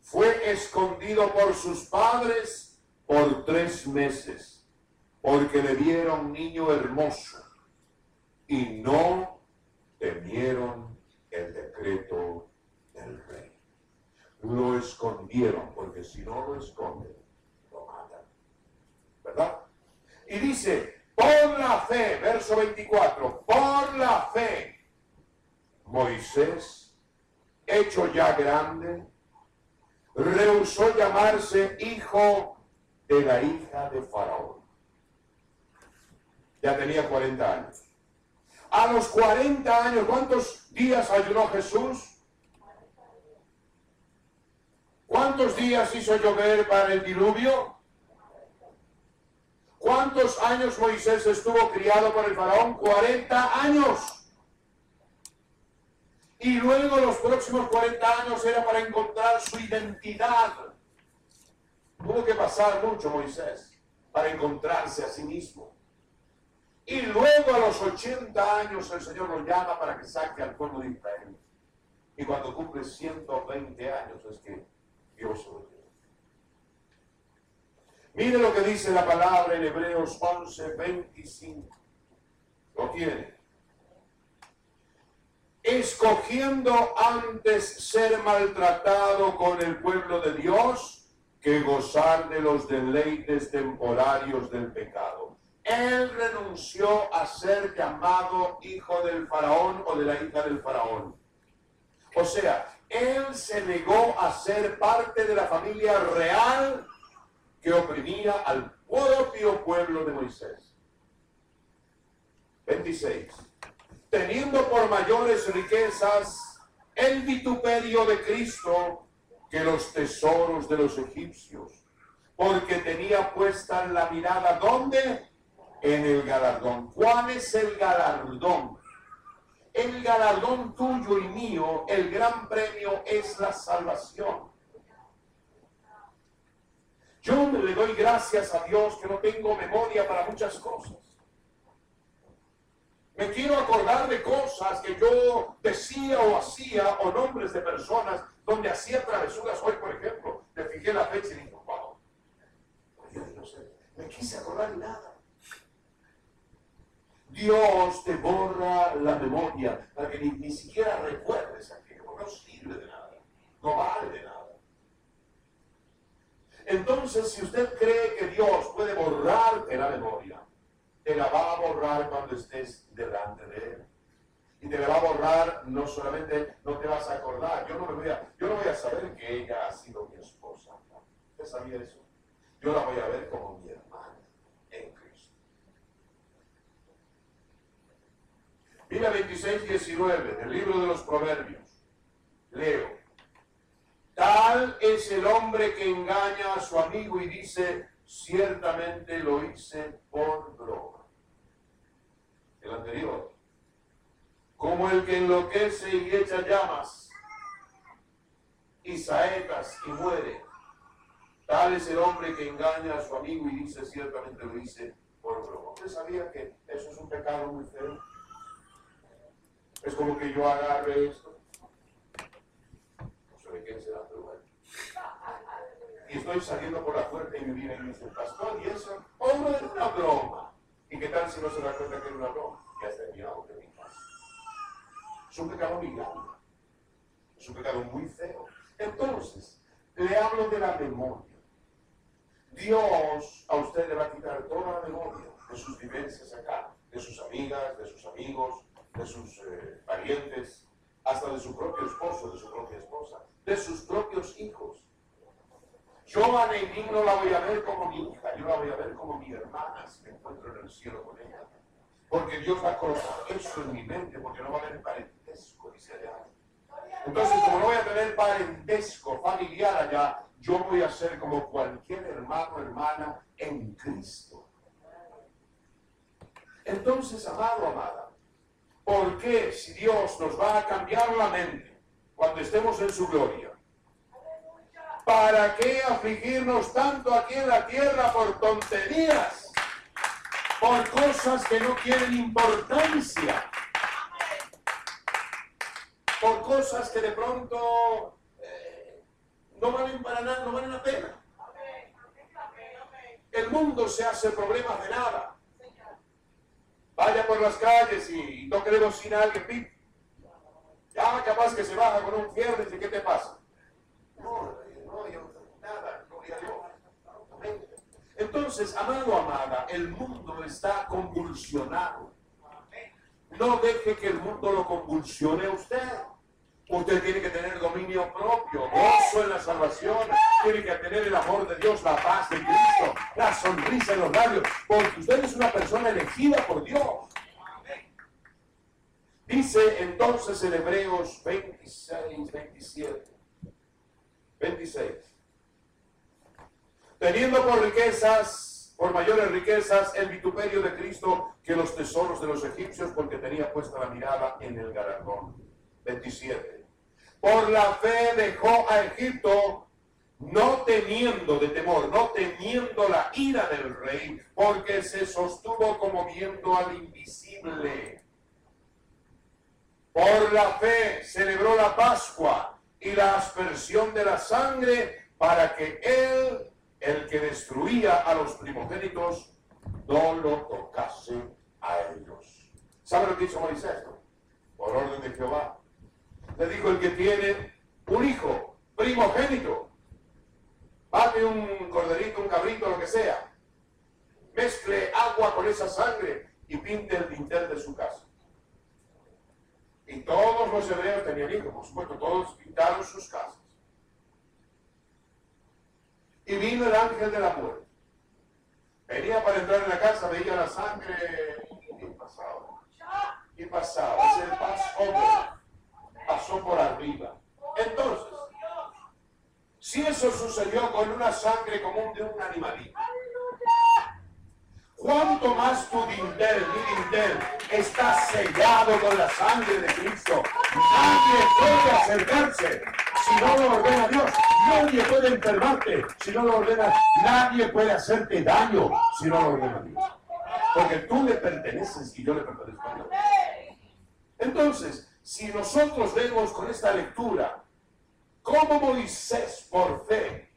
fue escondido por sus padres por tres meses, porque le dieron niño hermoso y no temieron el decreto del rey. Lo escondieron, porque si no lo esconden, lo matan. ¿Verdad? Y dice, por la fe, verso 24, por la fe, Moisés, hecho ya grande, rehusó llamarse hijo de la hija de Faraón. Ya tenía 40 años. A los 40 años, ¿cuántos días ayunó Jesús? ¿Cuántos días hizo llover para el diluvio? ¿Cuántos años Moisés estuvo criado por el faraón? 40 años. Y luego los próximos 40 años era para encontrar su identidad. Tuvo que pasar mucho Moisés para encontrarse a sí mismo. Y luego a los 80 años el Señor lo llama para que saque al pueblo de Israel. Y cuando cumple 120 años es que Mire lo que dice la palabra en Hebreos 11, 25. Lo tiene. Escogiendo antes ser maltratado con el pueblo de Dios que gozar de los deleites temporarios del pecado. Él renunció a ser llamado hijo del faraón o de la hija del faraón. O sea, él se negó a ser parte de la familia real que oprimía al propio pueblo de Moisés. 26. Teniendo por mayores riquezas el vituperio de Cristo que los tesoros de los egipcios, porque tenía puesta la mirada ¿dónde? En el galardón. ¿Cuál es el galardón? El galardón tuyo y mío, el gran premio es la salvación. Yo le doy gracias a Dios que no tengo memoria para muchas cosas. Me quiero acordar de cosas que yo decía o hacía o nombres de personas donde hacía travesuras. Hoy, por ejemplo, me fijé la fecha y dije, wow, me quise acordar de nada. Dios te borra la memoria para que ni, ni siquiera recuerdes aquello, porque no sirve de nada, no vale de nada. Entonces, si usted cree que Dios puede borrarte la memoria, te la va a borrar cuando estés delante de Él. Y te la va a borrar, no solamente no te vas a acordar, yo no, me voy, a, yo no voy a saber que ella ha sido mi esposa. ¿Usted sabía eso? Yo la voy a ver como mi hermana en Cristo. Mira 26, 19 del libro de los Proverbios. Leo. Tal es el hombre que engaña a su amigo y dice, ciertamente lo hice por broma. El anterior. Como el que enloquece y echa llamas y saetas y muere. Tal es el hombre que engaña a su amigo y dice, ciertamente lo hice por broma. ¿Usted sabía que eso es un pecado muy feo? Es como que yo agarre esto de quién será, pero bueno. Y estoy saliendo por la puerta y me viene y me dice, pastor, y eso, hombre, es una broma. ¿Y qué tal si no se da cuenta que es una broma? Ya está terminado de mi casa. Es un pecado muy grande. Es un pecado muy feo. Entonces, le hablo de la memoria. Dios a usted le va a quitar toda la memoria de sus vivencias acá, de sus amigas, de sus amigos, de sus eh, parientes, hasta de su propio esposo, de su propia esposa de sus propios hijos. Yo a Neilín no la voy a ver como mi hija, yo la voy a ver como mi hermana si me encuentro en el cielo con ella. Porque Dios va a colocar eso en mi mente, porque no va a haber parentesco, dice allá. Entonces, como no voy a tener parentesco familiar allá, yo voy a ser como cualquier hermano o hermana en Cristo. Entonces, amado, amada, ¿por qué si Dios nos va a cambiar la mente cuando estemos en su gloria? ¿Para qué afligirnos tanto aquí en la tierra por tonterías? Por cosas que no tienen importancia. Por cosas que de pronto eh, no valen para nada, no valen la pena. El mundo se hace problemas de nada. Vaya por las calles y, y toque de bocina a alguien, pip. Ya capaz que se baja con un fierro y ¿qué te pasa? No, no, yo, nada, gloria a Dios. Entonces, amado, amada, el mundo está convulsionado. No deje que el mundo lo convulsione a usted. Usted tiene que tener dominio propio, gozo en la salvación, tiene que tener el amor de Dios, la paz de Cristo, la sonrisa en los labios, porque usted es una persona elegida por Dios. Dice entonces en Hebreos 26, 27, 26. Teniendo por riquezas, por mayores riquezas, el vituperio de Cristo que los tesoros de los egipcios, porque tenía puesta la mirada en el galardón. 27. Por la fe dejó a Egipto, no temiendo de temor, no temiendo la ira del rey, porque se sostuvo como viendo al invisible. Por la fe celebró la Pascua y la aspersión de la sangre para que él, el que destruía a los primogénitos, no lo tocase a ellos. ¿Sabe lo que hizo Moisés? Por orden de Jehová. Le dijo el que tiene un hijo primogénito, mate un corderito, un cabrito, lo que sea, mezcle agua con esa sangre y pinte el dintel de su casa. Y todos los hebreos tenían hijos, por supuesto, todos pintaron sus casas. Y vino el ángel de la muerte. Venía para entrar en la casa, veía la sangre y pasaba. Y pasaba. El Passover. Pasó por arriba. Entonces, si eso sucedió con una sangre común de un animalito, ¿Cuánto más tu dintel, mi dintel, está sellado con la sangre de Cristo? Nadie puede acercarse si no lo ordena Dios. Nadie puede enfermarte si no lo ordena. Nadie puede hacerte daño si no lo ordena Dios. Porque tú le perteneces y yo le pertenezco a Dios. Entonces, si nosotros vemos con esta lectura cómo Moisés por fe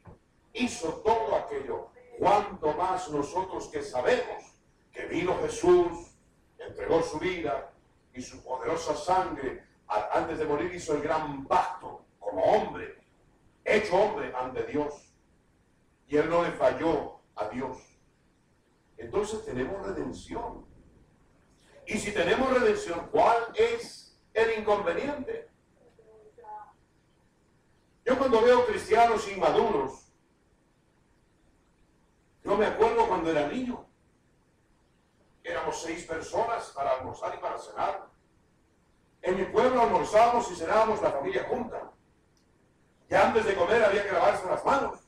hizo todo aquello cuanto más nosotros que sabemos que vino Jesús, entregó su vida y su poderosa sangre, antes de morir hizo el gran pacto como hombre, hecho hombre ante Dios. Y él no le falló a Dios. Entonces tenemos redención. Y si tenemos redención, ¿cuál es el inconveniente? Yo cuando veo cristianos inmaduros, yo me acuerdo cuando era niño. Éramos seis personas para almorzar y para cenar. En mi pueblo almorzábamos y cenábamos la familia junta. Y antes de comer había que lavarse las manos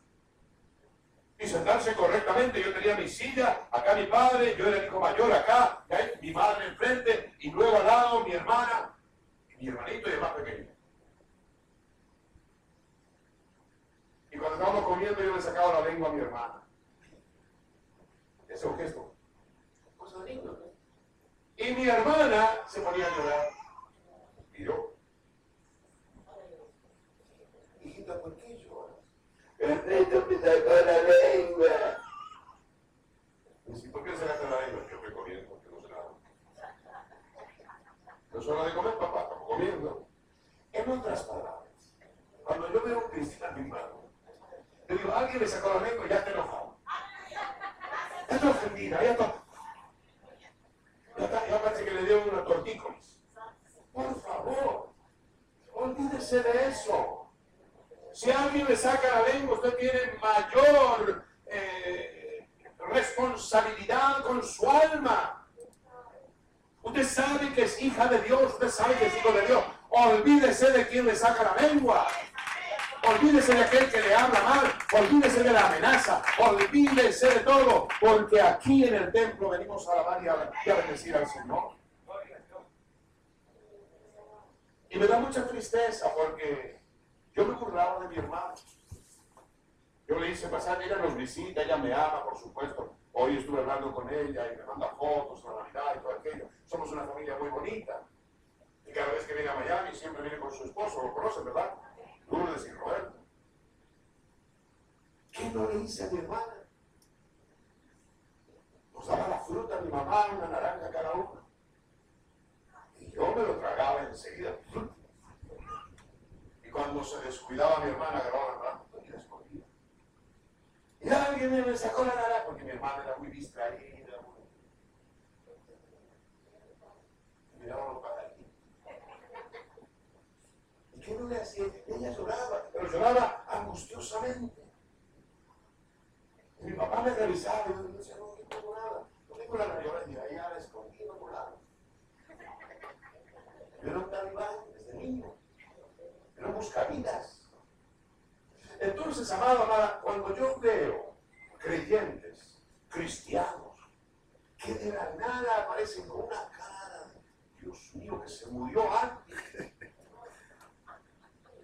y sentarse correctamente. Yo tenía mi silla, acá mi padre, yo era el hijo mayor acá, mi madre enfrente, y luego al lado mi hermana, mi hermanito y el más pequeño. Y cuando estábamos comiendo yo le sacaba la lengua a mi hermana. Ese es un gesto. Cosa de niño. Y mi hermana se ponía a llorar. Y yo, hijita, ¿por qué lloras? Me sacó la lengua. Y ¿por qué se sacaste la lengua? Yo estoy comiendo porque no sé nada. No es hora de comer, papá, estamos comiendo. En otras palabras, cuando yo veo un cristiano hermano, le digo, alguien le sacó la lengua y ya está enojado. Ya está ofendida, ya está. Ya, ya parece que le dio una tortícolis. Por favor, olvídese de eso. Si alguien le saca la lengua, usted tiene mayor eh, responsabilidad con su alma. Usted sabe que es hija de Dios, usted sabe que es hijo de Dios. Olvídese de quien le saca la lengua. olvídese de aquel que le habla mal, olvídese de la amenaza, olvídese de todo, porque aquí en el templo venimos a alabar y a, y bendecir al Señor. Y me da mucha tristeza porque yo me burlaba de mi hermano. Yo le hice pasar, ella nos visita, ella me ama, por supuesto. Hoy estuve hablando con ella y me manda fotos, la Navidad y todo aquello. Somos una familia muy bonita. Y cada vez que viene a Miami siempre viene con su esposo, lo conocen, ¿verdad? Lourdes y Roberto. ¿Qué no le hice a mi hermana? Nos daba la fruta a mi mamá, una naranja cada uno. Y yo me lo tragaba enseguida. Y cuando se descuidaba mi hermana, agarraba la naranja y la escondía. Y alguien me sacó la naranja porque mi hermana era muy distraída. Muy... Miraba los pajaritos. ¿Y qué no le? Ella lloraba, pero lloraba angustiosamente. Y mi papá me revisaba y yo decía, no, no tengo nada. No tengo la naranja. Y ahí la escondí. Yo era un talibán desde niño. Era un buscavidas. Entonces, amado, amada, cuando yo veo creyentes, cristianos, que de la nada aparecen con una cara de Dios mío que se murió antes.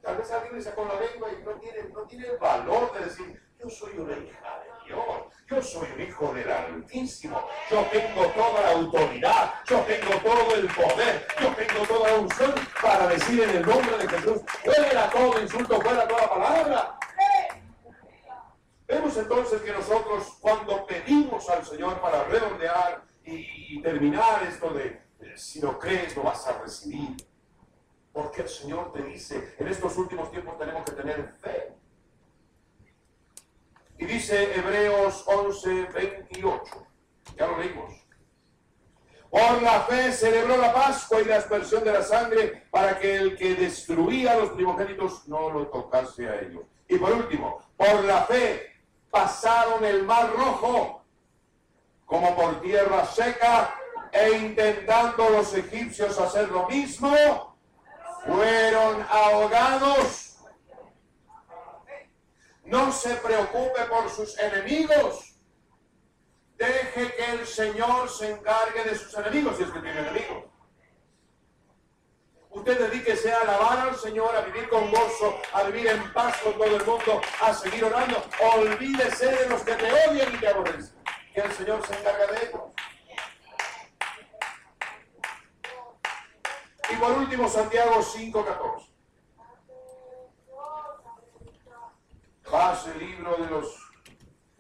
Tal vez alguien le sacó la lengua y no tiene, no tiene el valor de decir, yo soy una hija de Dios, yo soy un hijo del Altísimo, yo tengo toda la autoridad, yo tengo todo el poder, yo tengo toda la unción para decir en el nombre de Jesús, fuera todo insulto, fuera toda palabra. Vemos entonces que nosotros cuando pedimos al Señor para redondear y, terminar esto de eh, si no crees lo vas a recibir. Porque el Señor te dice, en estos últimos tiempos tenemos que tener fe. Y dice Hebreos 11, 28. Ya lo leímos. Por la fe celebró la Pascua y la aspersión de la sangre para que el que destruía a los primogénitos no lo tocase a ellos. Y por último, por la fe pasaron el mar rojo como por tierra seca e intentando los egipcios hacer lo mismo, fueron ahogados. No se preocupe por sus enemigos. Deje que el Señor se encargue de sus enemigos, si es que tiene enemigos. Usted dedíquese a alabar al Señor, a vivir con gozo, a vivir en paz con todo el mundo, a seguir orando. Olvídese de los que te odian y te aborrecen. Que el Señor se encargue de ellos. Y por último, Santiago 5.14. Pase el libro de los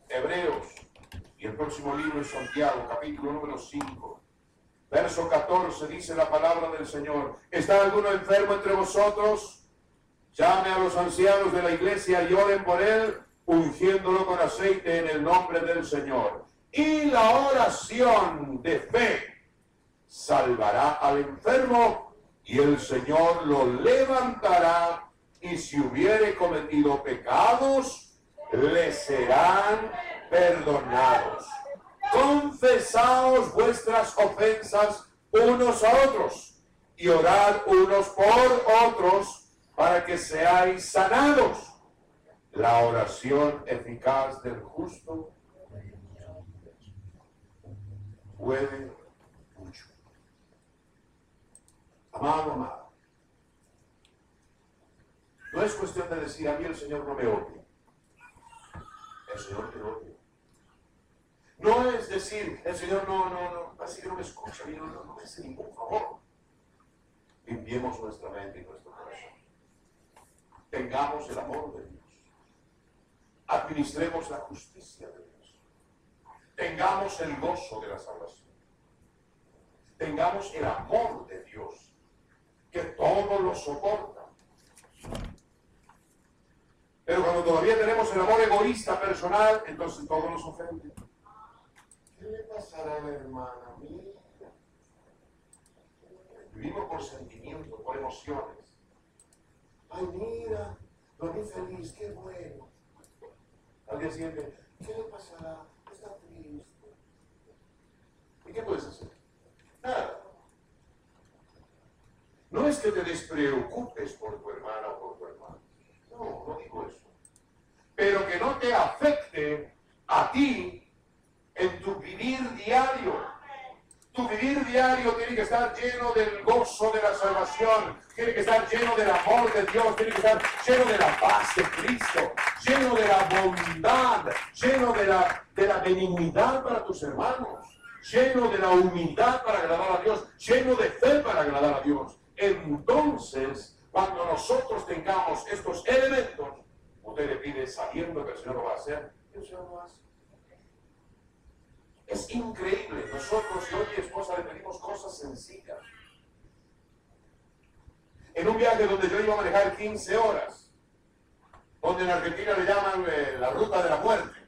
Hebreos y el próximo libro es Santiago, capítulo número 5. Verso 14 dice la palabra del Señor. ¿Está alguno enfermo entre vosotros? Llame a los ancianos de la iglesia y oren por él, ungiéndolo con aceite en el nombre del Señor. Y la oración de fe salvará al enfermo y el Señor lo levantará y si hubiere cometido pecados, le serán perdonados. Confesaos vuestras ofensas unos a otros y orad unos por otros para que seáis sanados. La oración eficaz del justo puede mucho. Amado, amado. No es cuestión de decir a mí el Señor no me odia. El Señor te odia. No es decir, el Señor no, no, no, así que no me escucha, no, no, no me hace ningún favor. Limpiemos nuestra mente y nuestro corazón. Tengamos el amor de Dios. Administremos la justicia de Dios. Tengamos el gozo de la salvación. Tengamos el amor de Dios, que todo lo soporta. Pero cuando todavía tenemos el amor egoísta personal, entonces todo nos ofende. ¿Qué le pasará a la hermana mía? Vivimos por sentimientos, por emociones. Ay, mira, lo vi feliz, qué bueno. Al día ¿qué le pasará? Está triste. ¿Y qué puedes hacer? Nada. No es que te despreocupes por tu hermana o por tu hermano. No. No, digo eso. Pero que no te afecte a ti en tu vivir diario. Tu vivir diario tiene que estar lleno del gozo de la salvación, tiene que estar lleno del amor de Dios, tiene que estar lleno de la paz de Cristo, lleno de la bondad, lleno de la, de la benignidad para tus hermanos, lleno de la humildad para agradar a Dios, lleno de fe para agradar a Dios. Entonces, cuando nosotros tengamos estos elementos, usted le pide sabiendo que el Señor lo va a hacer, el Señor lo hace. Es increíble. Nosotros, yo y mi esposa le pedimos cosas sencillas. En un viaje donde yo iba a manejar 15 horas, donde en Argentina le llaman eh, la ruta de la muerte,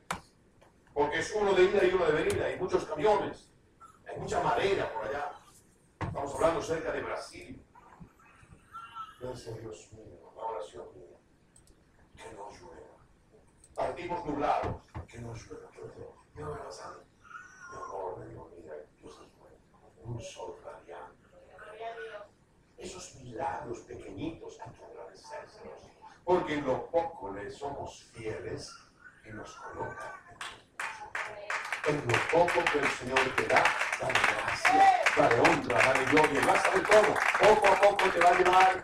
porque es uno de ida y uno de venida, hay muchos camiones, hay mucha madera por allá. Estamos hablando cerca de Brasil. Decía, Dios mío, la oración mía, que no llueva. Partimos nublados, que no llueva, que no llueva. Pasando amor de Dios, mira, Dios es bueno, un sol radiante. Esos milagros pequeñitos hay que agradecérselos, porque en lo poco le somos fieles y nos coloca en lo poco que el Señor te da, dale gracias, dale honra, dale gloria, vas a ver cómo, poco a poco te va a llevar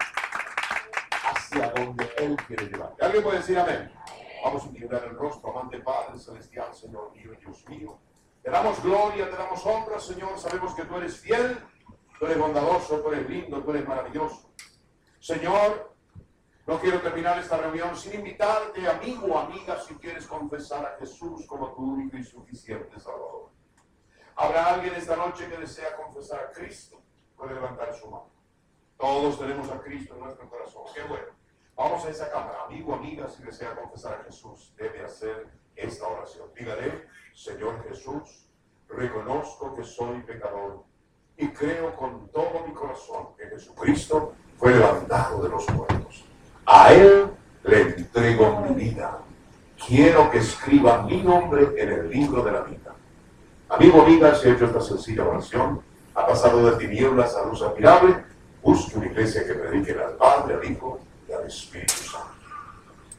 hacia donde Él quiere llevar. ¿Alguien puede decir amén? Vamos a inclinar el rostro, amante Padre Celestial, Señor mío, Dios mío. Te damos gloria, te damos honra, Señor. Sabemos que tú eres fiel, tú eres bondadoso, tú eres lindo, tú eres maravilloso. Señor, no quiero terminar esta reunión sin invitarte, amigo o amiga, si quieres confesar a Jesús como tu único y suficiente Salvador. ¿Habrá alguien esta noche que desea confesar a Cristo? Puede levantar su mano. Todos tenemos a Cristo en nuestro corazón. Qué bueno. Vamos a esa cámara. Amigo, amiga, si desea confesar a Jesús, debe hacer esta oración. Dígale, Señor Jesús, reconozco que soy pecador y creo con todo mi corazón que Jesucristo fue levantado de los muertos. A Él le entrego mi vida. Quiero que escriba mi nombre en el libro de la vida. Amigo, amiga, si ha hecho esta sencilla oración, ha pasado de tinieblas a luz admirable, busque una iglesia que predique al Padre, al Hijo y al Espíritu Santo.